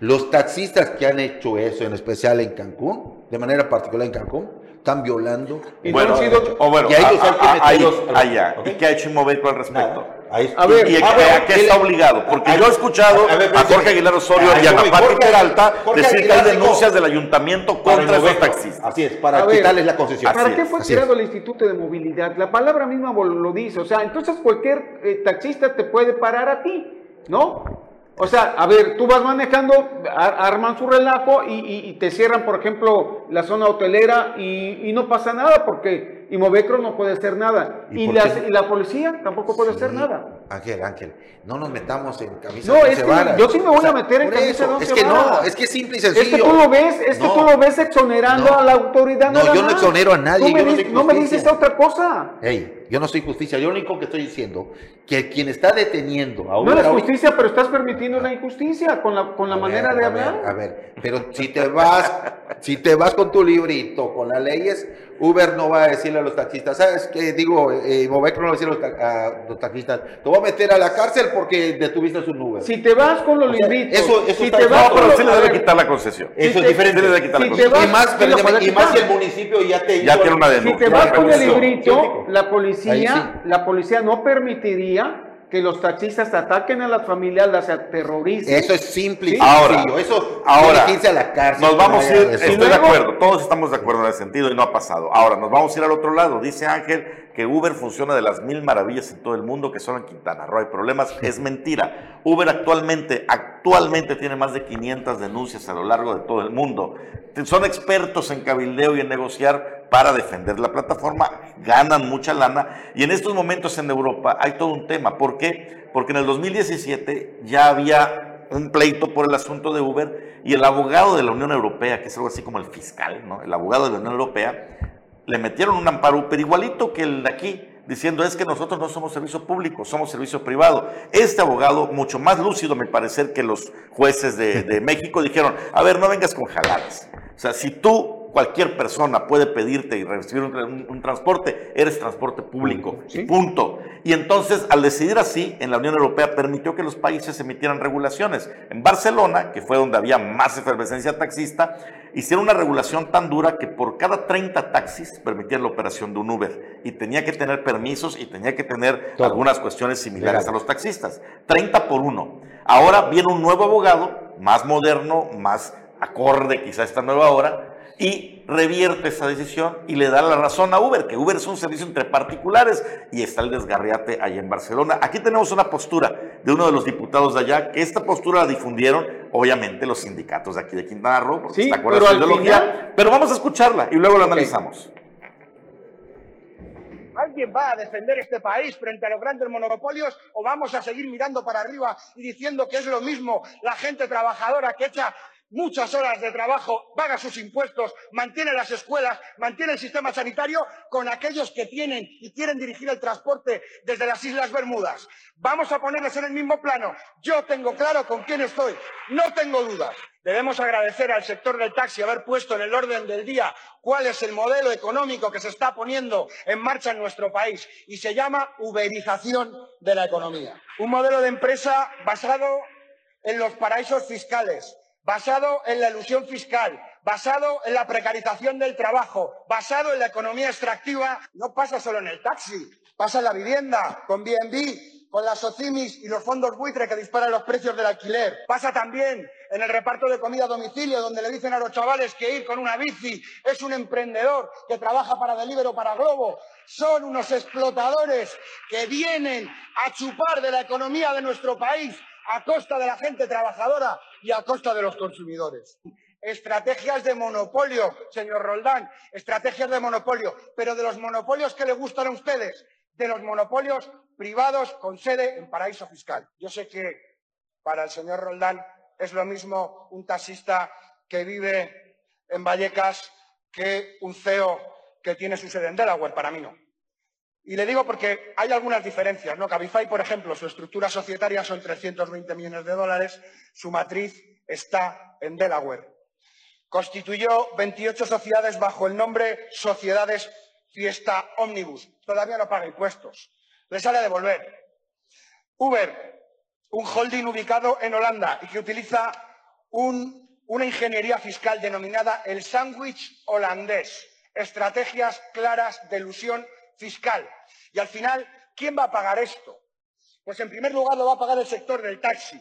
Los taxistas que han hecho eso, en especial en Cancún, de manera particular en Cancún, están violando. Y bueno, han sido, o bueno, y a ellos hay que meterlos. Allá. ¿Y qué ha hecho Movecro al respecto? A ver, ¿Y, a, qué está obligado? Porque yo he escuchado a, Jorge Aguilar Osorio y a la parte Peralta decir que hay denuncias del ayuntamiento contra esos taxistas. Así es, para quitarles la concesión. ¿Para qué fue creado el Instituto de Movilidad? La palabra misma lo dice. O sea, entonces cualquier eh, taxista te puede parar a ti, ¿no? O sea, a ver, tú vas manejando, arman su relajo y, te cierran, por ejemplo, la zona hotelera y, no pasa nada porque Imovecro no puede hacer nada. Y, la policía tampoco puede hacer nada. Ángel, Ángel, no nos metamos en camisa no, de es que yo sí me voy a meter en camisa de Es que no, es que es simple y sencillo. Es que tú lo ves, es que tú lo ves exonerando a la autoridad. No, yo no exonero a nadie. No me, dices otra cosa. Ey, yo no soy justicia. Yo lo único que estoy diciendo que quien está deteniendo a No es justicia, pero estás permitiendo una injusticia con la, con la manera de hablar. a ver, pero si te vas, si te vas con tu librito, con las leyes, Uber no va a decirle a los taxistas, ¿sabes qué? Digo, eh, no va a decirle a los, taxistas, te voy a meter a la cárcel porque detuviste su Uber. Si te vas con los libritos, eso, eso si te vas no, pero sí le debe quitar la concesión. Eso es diferente. le debe quitar la concesión. y más, y más si el municipio ya te ya tiene una denuncia. Si te vas con el librito, la policía, la policía no permitiría que los taxistas ataquen a las familias, las aterroricen. Eso es simple y ahora, Eso ahora, a la cárcel. Nos vamos a ir, estoy de acuerdo, todos estamos de acuerdo en ese sentido y no ha pasado. Ahora, nos vamos a ir al otro lado. Dice Ángel que Uber funciona de las mil maravillas en todo el mundo, que son en Quintana Roo. Hay problemas, es mentira. Uber actualmente, actualmente tiene más de 500 denuncias a lo largo de todo el mundo. Son expertos en cabildeo y en negociar para defender la plataforma, ganan mucha lana y en estos momentos en Europa hay todo un tema. ¿Por qué? Porque en el 2017 ya había un pleito por el asunto de Uber y el abogado de la Unión Europea, que es algo así como el fiscal, el abogado de la Unión Europea, le metieron un amparo Uber igualito que el de aquí, diciendo es que nosotros no somos servicio público, somos servicio privado. Este abogado, mucho más lúcido me parece que los jueces de, de México, dijeron, a ver, no vengas con jaladas. O sea, si tú cualquier persona puede pedirte y recibir un, transporte, eres transporte público. Punto. Y entonces, al decidir así, en la Unión Europea permitió que los países emitieran regulaciones. En Barcelona, que fue donde había más efervescencia taxista, hicieron una regulación tan dura que por cada 30 taxis permitían la operación de un Uber. Y tenía que tener permisos y tenía que tener algunas cuestiones similares a los taxistas. 30 por uno. Ahora viene un nuevo abogado, más moderno, más acorde quizá a esta nueva hora, y revierte esa decisión y le da la razón a Uber, que Uber es un servicio entre particulares y está el desgarriate allá en Barcelona. Aquí tenemos una postura de uno de los diputados de allá, que esta postura la difundieron, obviamente, los sindicatos de aquí de Quintana Roo, porque Sí, está con pero ideología, final- pero vamos a escucharla y luego la analizamos. ¿Alguien va a defender este país frente a los grandes monopolios o vamos a seguir mirando para arriba y diciendo que es lo mismo la gente trabajadora que echa muchas horas de trabajo, paga sus impuestos, mantiene las escuelas, mantiene el sistema sanitario con aquellos que tienen y quieren dirigir el transporte desde las Islas Bermudas? Vamos a ponerles en el mismo plano. Yo tengo claro con quién estoy, no tengo dudas. Debemos agradecer al sector del taxi haber puesto en el orden del día cuál es el modelo económico que se está poniendo en marcha en nuestro país y se llama uberización de la economía. Un modelo de empresa basado en los paraísos fiscales, basado en la ilusión fiscal, basado en la precarización del trabajo, basado en la economía extractiva, no pasa solo en el taxi, pasa en la vivienda, con B&B, con las OCIMIS y los fondos buitre que disparan los precios del alquiler. Pasa también en el reparto de comida a domicilio, donde le dicen a los chavales que ir con una bici es un emprendedor que trabaja para Deliveroo para Globo. Son unos explotadores que vienen a chupar de la economía de nuestro país a costa de la gente trabajadora y a costa de los consumidores. Estrategias de monopolio, señor Roldán, estrategias de monopolio, pero de los monopolios que le gustan a ustedes, de los monopolios privados con sede en paraíso fiscal. Yo sé que para el señor Roldán es lo mismo un taxista que vive en Vallecas que un CEO que tiene su sede en Delaware, para mí no. Y le digo porque hay algunas diferencias, ¿no? Cabify, por ejemplo, su estructura societaria son 320 millones de dólares, su matriz está en Delaware. Constituyó 28 sociedades bajo el nombre Sociedades Fiesta Omnibus. Todavía no paga impuestos. Le sale a devolver. Uber, un holding ubicado en Holanda y que utiliza un- una ingeniería fiscal denominada el sándwich holandés. Estrategias claras de elusión fiscal. Y al final, ¿quién va a pagar esto? Pues en primer lugar lo va a pagar el sector del taxi.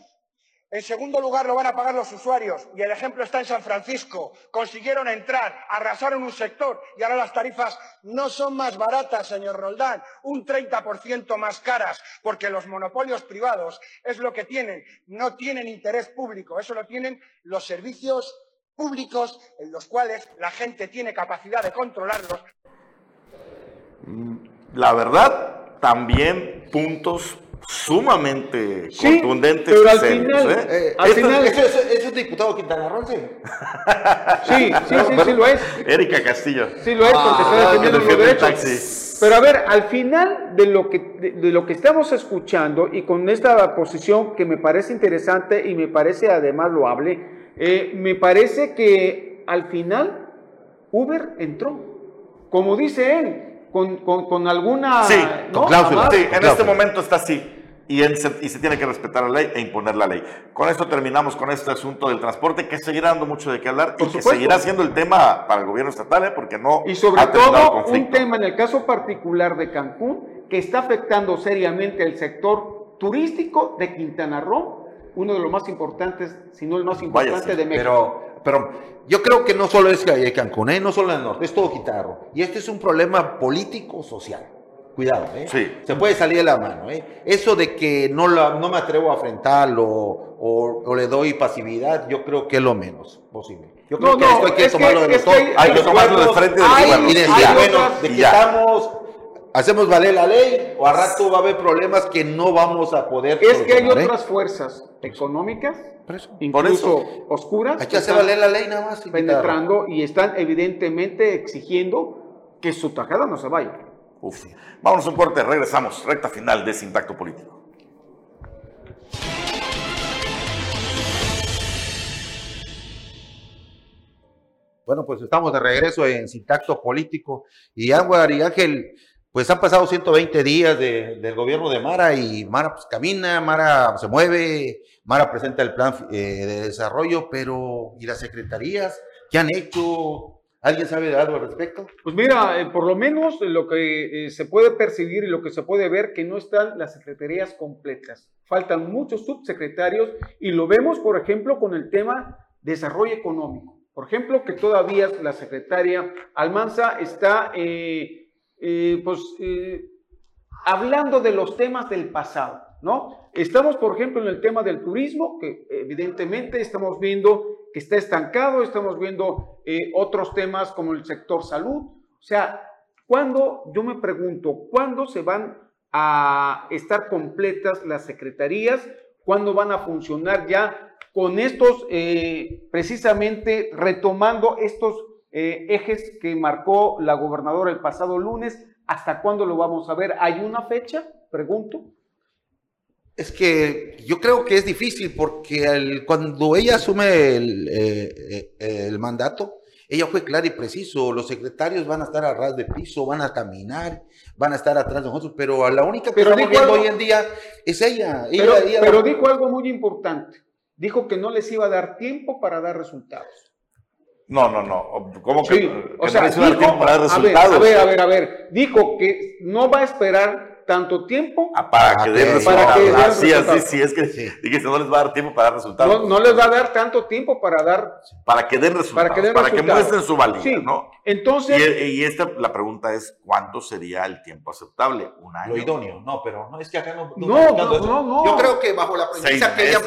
En segundo lugar lo van a pagar los usuarios. Y el ejemplo está en San Francisco. Consiguieron entrar, arrasaron un sector y ahora las tarifas no son más baratas, señor Roldán, un 30% más caras, porque los monopolios privados es lo que tienen. No tienen interés público, eso lo tienen los servicios públicos en los cuales la gente tiene capacidad de controlarlos La verdad, también puntos sumamente Sí, contundentes pero y al serios, final- ¿eh? Eh, Al ¿eso- final- ¿eso, eso- eso es diputado quintanarroense? Sí, sí, sí, sí lo es. Erika Castillo. Sí lo es porque está Ah, defendiendo que los derechos. taxi. Pero a ver, al final de lo que de, de lo que estamos escuchando y con esta posición que me parece interesante y me parece además loable, eh, me parece que al final Uber entró, como dice él, con, con- con alguna Sí, ¿no? con cláusula. Sí, en este momento está así. Y, en se, y se tiene que respetar la ley e imponer la ley. Con esto terminamos con este asunto del transporte que seguirá dando mucho de qué hablar Por y que seguirá siendo el tema para el gobierno estatal, ¿eh? porque no Y sobre ha terminado el todo un tema en el caso particular de Cancún que está afectando seriamente el sector turístico de Quintana Roo, uno de los más importantes, si no el más importante de México. Pero, pero yo creo que no solo es que Cancún, ¿eh? no solo en el norte, es todo Quintana Roo. Y este es un problema político-social. Cuidado, ¿eh? Sí. Se puede salir de la mano, ¿eh? Eso de que no, la- no me atrevo a enfrentarlo o, o le doy pasividad, yo creo que es lo menos posible. Yo creo No, que no, esto hay que es que- tomarlo de es los dos. hay- que los tomarlo de frente hay- gobierno. Y bueno, de que ya. estamos, hacemos valer la ley o a rato va a haber problemas que no vamos a poder Es que hay ¿eh? otras fuerzas económicas, Por eso. incluso oscuras, Hay que hacer valer la ley nada más. y penetrando y están evidentemente exigiendo que su tajada no se vaya. Uf. Vámonos a un corte, regresamos. Recta final de Sin Tacto Político. Bueno, pues estamos de regreso en Sintacto Político. Y Ángel y Ángel, pues han pasado 120 días de- del gobierno de Mara y Mara pues camina, Mara se mueve, Mara presenta el plan eh, de desarrollo, pero ¿y las secretarías? ¿Qué han hecho? ¿Alguien sabe algo al respecto? Pues mira, eh, por lo menos lo que eh, se puede percibir y lo que se puede ver que no están las secretarías completas. Faltan muchos subsecretarios y lo vemos, por ejemplo, con el tema desarrollo económico. Por ejemplo, que todavía la secretaria Almanza está, eh, pues, eh, hablando de los temas del pasado, ¿no? Estamos, por ejemplo, en el tema del turismo, que evidentemente estamos viendo que está estancado, estamos viendo otros temas como el sector salud. O sea, ¿cuándo, yo me pregunto, ¿cuándo se van a estar completas las secretarías? ¿Cuándo van a funcionar ya con estos, eh, precisamente retomando estos eh, ejes que marcó la gobernadora el pasado lunes. ¿Hasta cuándo lo vamos a ver? ¿Hay una fecha? Pregunto. Es que yo creo que es difícil porque cuando ella asume el, eh, el, mandato, ella fue clara y preciso. Los secretarios van a estar a ras de piso, van a caminar, van a estar atrás de nosotros, pero la única que estamos viendo hoy en día es ella. pero dijo algo muy importante dijo que no les iba a dar tiempo para dar resultados. No, no, no. ¿Cómo que, o sea, no para resultados? A ver, a ver, a ver, Dijo que no va a esperar tanto tiempo ah, para que den resultados. sí, así, sí, es que sí. no les va a dar tiempo para dar resultados. No, no, les va a dar tanto tiempo para dar... Para que den resultados, para que, den para que muestren su valía, sí. ¿no? Entonces... Y, esta, la pregunta es, ¿cuánto sería el tiempo aceptable? ¿Un año? Lo idóneo, no, pero no, es que acá no... No, no, no, no, Yo creo que bajo la premisa que ella...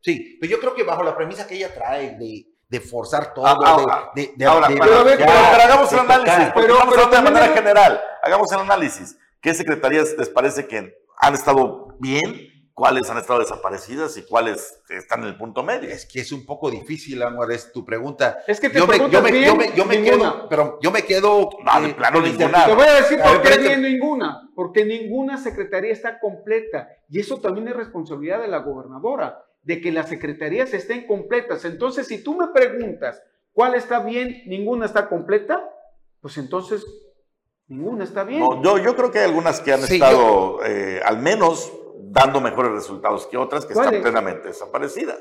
Sí, pero yo creo que bajo la premisa que ella trae de, de forzar todo, ah, ah, de, de, ahora, pero, hagamos el análisis, pero, pero, de manera general, hagamos el análisis. ¿Qué secretarías les parece que han estado bien? ¿Cuáles han estado desaparecidas y cuáles están en el punto medio? Es que es un poco difícil, Amor, es tu pregunta. Es que te yo, me, yo, me, yo, me, yo me quedo, pero yo me quedo... No, de plano ninguna. Te voy a decir por qué bien ninguna. Porque ninguna secretaría está completa. Y eso también es responsabilidad de la gobernadora de que las secretarías estén completas. Entonces, si tú me preguntas cuál está bien, ninguna está completa, pues entonces ninguna está bien. yo, yo creo que hay algunas que han estado eh, al menos dando mejores resultados que otras que están plenamente desaparecidas.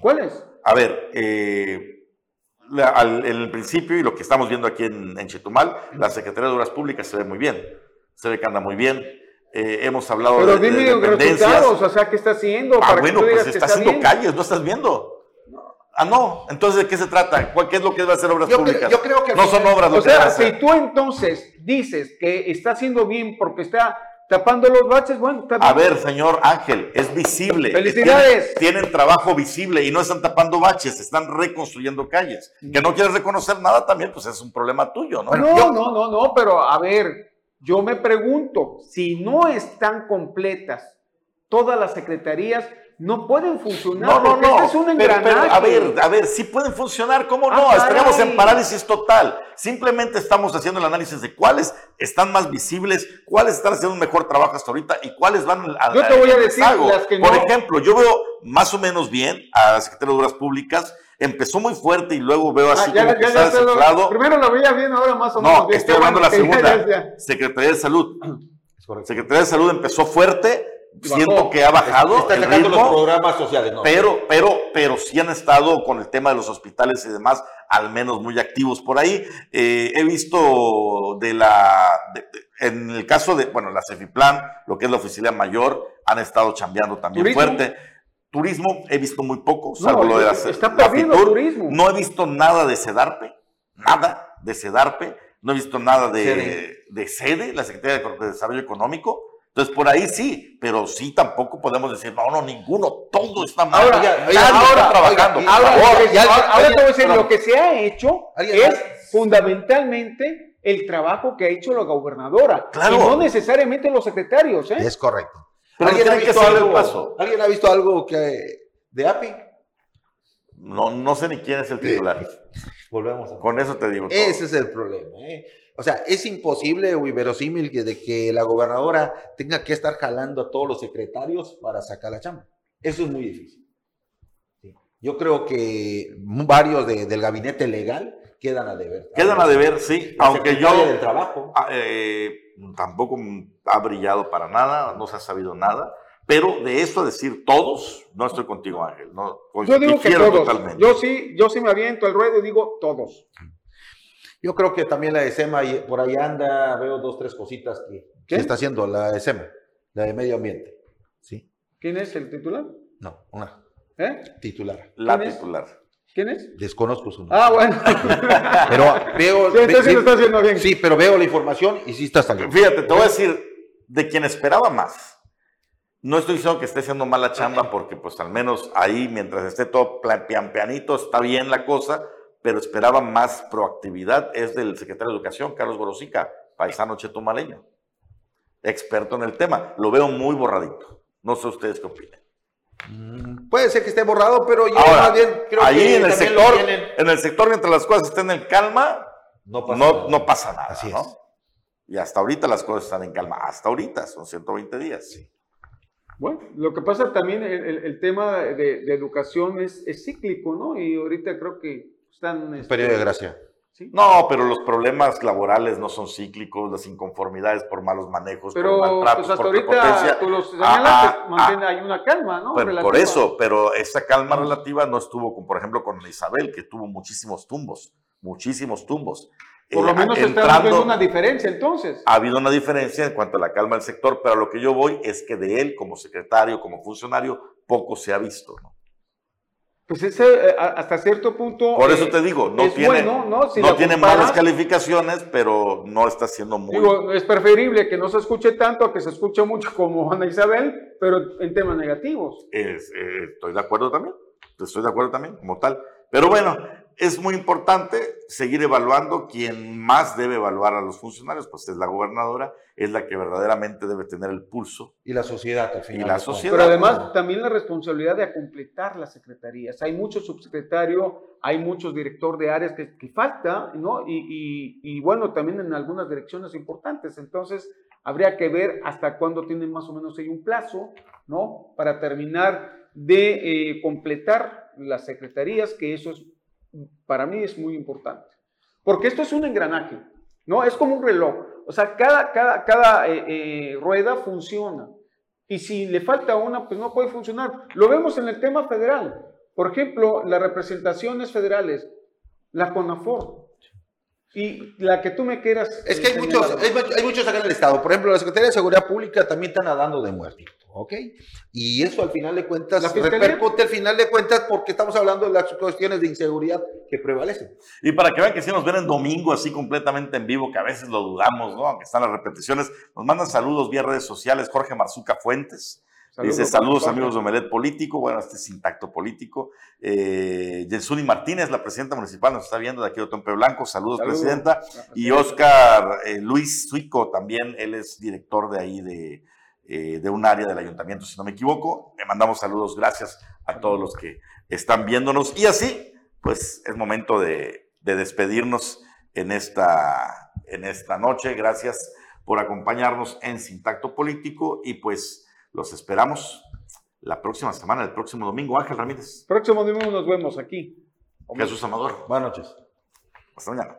¿Cuáles? A ver, eh, en el principio y lo que estamos viendo aquí en, en Chetumal, la Secretaría de Obras Públicas se ve muy bien, se ve que anda muy bien eh, hemos hablado Pero de, dime de resultados, o sea, ¿qué está haciendo? Ah, bueno, pues está, haciendo calles, ¿no estás viendo? Ah, no. Entonces, ¿de qué se trata? ¿Qué es lo que va a hacer obras públicas? yo creo que no son obras. O sea, si tú entonces dices que está haciendo bien porque está tapando los baches, bueno, está A ver, señor Ángel, es visible. Felicidades. Tienen, trabajo visible y no están tapando baches, están reconstruyendo calles. Que no quieres reconocer nada también, pues es un problema tuyo, ¿no? no, no, no, no, pero a ver, yo me pregunto, si no están completas todas las secretarías, no pueden funcionar. No, no, no. Este es un pero, a ver, a ver, sí pueden funcionar, ¿cómo no? Ah, Estaríamos en parálisis total. Simplemente estamos haciendo el análisis de cuáles están más visibles, cuáles están haciendo un mejor trabajo hasta ahorita y cuáles van a. Yo te voy a decir las que Por ejemplo, yo veo más o menos bien a la Secretaría de Obras Públicas empezó muy fuerte y luego veo así ah, como que está desinflado. Primero lo veía bien, ahora más o menos. No, estoy hablando de la segunda. Secretaría de Salud. Secretaría de Salud empezó fuerte, siento que ha bajado está el ritmo, los programas sociales, no. pero, pero, pero sí han estado con el tema de los hospitales y demás, al menos muy activos por ahí. Eh, he visto de la, en el caso de, bueno, la Cefiplan, lo que es la oficialía mayor, han estado chambeando también fuerte. Turismo he visto muy poco, salvo lo de la, está perdiendo turismo. No he visto nada de Sedarpe, nada de Sedarpe, no he visto nada de, de sede, la Secretaría de Desarrollo Económico. Entonces, por ahí sí, pero sí tampoco podemos decir, no, no, ninguno, todo está mal. Ahora, ahora trabajando. ahora, ahora, te voy a decir, lo que se ha hecho es fundamentalmente el trabajo que ha hecho la gobernadora. Claro. Y no necesariamente los secretarios. ¿eh? Es correcto. ¿Alguien, ha visto algo, ¿Alguien ha visto algo que, de API? No, no sé ni quién es el titular. Volvemos Con eso te digo. Ese es el problema. ¿eh? O sea, es imposible o inverosímil que, de que la gobernadora tenga que estar jalando a todos los secretarios para sacar la chamba. Eso es muy difícil. Yo creo que varios del gabinete legal quedan a deber. Quedan a deber, sí. aunque yo. Del trabajo. Ah, eh, tampoco ha brillado para nada, no se ha sabido nada. Pero de eso a decir todos, no estoy contigo, Ángel. No, yo digo que todos. Yo sí, yo sí me aviento el ruedo y digo todos. Yo creo que también la ESEMA, por ahí anda, veo dos, tres cositas que, está haciendo la ESEMA, la de medio ambiente. ¿sí? ¿Quién es el titular? No, una. ¿Eh? Titular. La titular. ¿Quién es? Desconozco su nombre. Ah, bueno. Pero veo. Sí, entonces sí lo está haciendo bien. Sí, pero veo la información y sí está saliendo. Fíjate, te voy a decir, de quien esperaba más. No estoy diciendo que esté haciendo mala chamba porque pues al menos ahí, mientras esté todo plan- pian pianito, está bien la cosa, pero esperaba más proactividad. Es del secretario de Educación, Carlos Gorosica, paisano chetumaleño, experto en el tema. Lo veo muy borradito. No sé ustedes qué opinan. Puede ser que esté borrado, pero yo Ahora, más bien creo ahí que en el sector, en el sector mientras las cosas estén en calma, No pasa no, nada. no pasa nada, Así ¿no? es. Y hasta ahorita las cosas están en calma. Hasta ahorita, son 120 días. Bueno, lo que pasa también, el, el- el tema de, de educación es, es cíclico, ¿no? Y ahorita creo que están... este, Periodo de gracia. ¿Sí? No, pero los problemas laborales no son cíclicos, las inconformidades por malos manejos, Pero por maltratos, pues hasta por ahorita tú los Ah, ah, mantiene, hay una calma, ¿no? Pero por eso, pero esa calma relativa no estuvo, con, por ejemplo, con Isabel, que tuvo muchísimos tumbos, muchísimos tumbos. Por Eh, lo menos entrando- estamos viendo una diferencia entonces. ha habido una diferencia en cuanto a la calma del sector, pero a lo que yo voy es que de él como secretario, como funcionario, poco se ha visto. ¿no? Pues ese, eh, hasta cierto punto... Por eh, eso te digo, no es tiene, bueno, ¿no? Si no la tiene comparas, malas calificaciones, pero no está siendo muy... Digo, es preferible que no se escuche tanto a que se escuche mucho como Ana Isabel, pero en temas negativos. Es- eh, estoy de acuerdo también, estoy de acuerdo también, como tal. Pero bueno, es muy importante seguir evaluando. Quien más debe evaluar a los funcionarios, pues es la gobernadora, es la que verdaderamente debe tener el pulso. Y la sociedad al final. la de cuentas. sociedad. Pero además también la responsabilidad de completar las secretarías. Hay mucho subsecretario, hay muchos director de áreas que, que falta, ¿no? Y, y- y bueno, también en algunas direcciones importantes. Entonces, habría que ver hasta cuándo tienen más o menos ahí un plazo, ¿no? Para terminar de eh, completar las secretarías, que eso es, para mí es muy importante. Porque esto es un engranaje, ¿no? Es como un reloj. O sea, cada, cada, cada eh, eh, rueda funciona. Y si le falta una, pues no puede funcionar. Lo vemos en el tema federal. Por ejemplo, las representaciones federales, la CONAFOR. Y la que tú me quieras. Es que hay muchos, hay, much- hay muchos acá en el Estado. Por ejemplo, la Secretaría de Seguridad Pública también está nadando de muertito, ¿ok? Y eso al final de cuentas ¿La repercute al final de cuentas porque estamos hablando de las cuestiones de inseguridad que prevalecen. Y para que vean que si nos ven en domingo así completamente en vivo, que a veces lo dudamos, ¿no? Aunque están las repeticiones, nos mandan saludos vía redes sociales. Jorge Marzuca Fuentes. Dice saludos amigos de Omelet Político. Bueno, este es Intacto Político. Eh, Martínez, la presidenta municipal, nos está viendo de aquí de Tompe Blanco. Saludos, Saludos. presidenta. Y. Oscar eh, Luis Suico también, él es director de ahí de, eh, de un área del ayuntamiento, si no me equivoco. Le mandamos saludos, gracias a todos los que están viéndonos. Y así, pues es momento de, de despedirnos en esta, en esta noche. Gracias por acompañarnos en Sintacto Político y pues los esperamos la próxima semana, el próximo domingo. Ángel Ramírez, Próximo domingo nos vemos aquí. Jesús Amador. Buenas noches. Hasta mañana.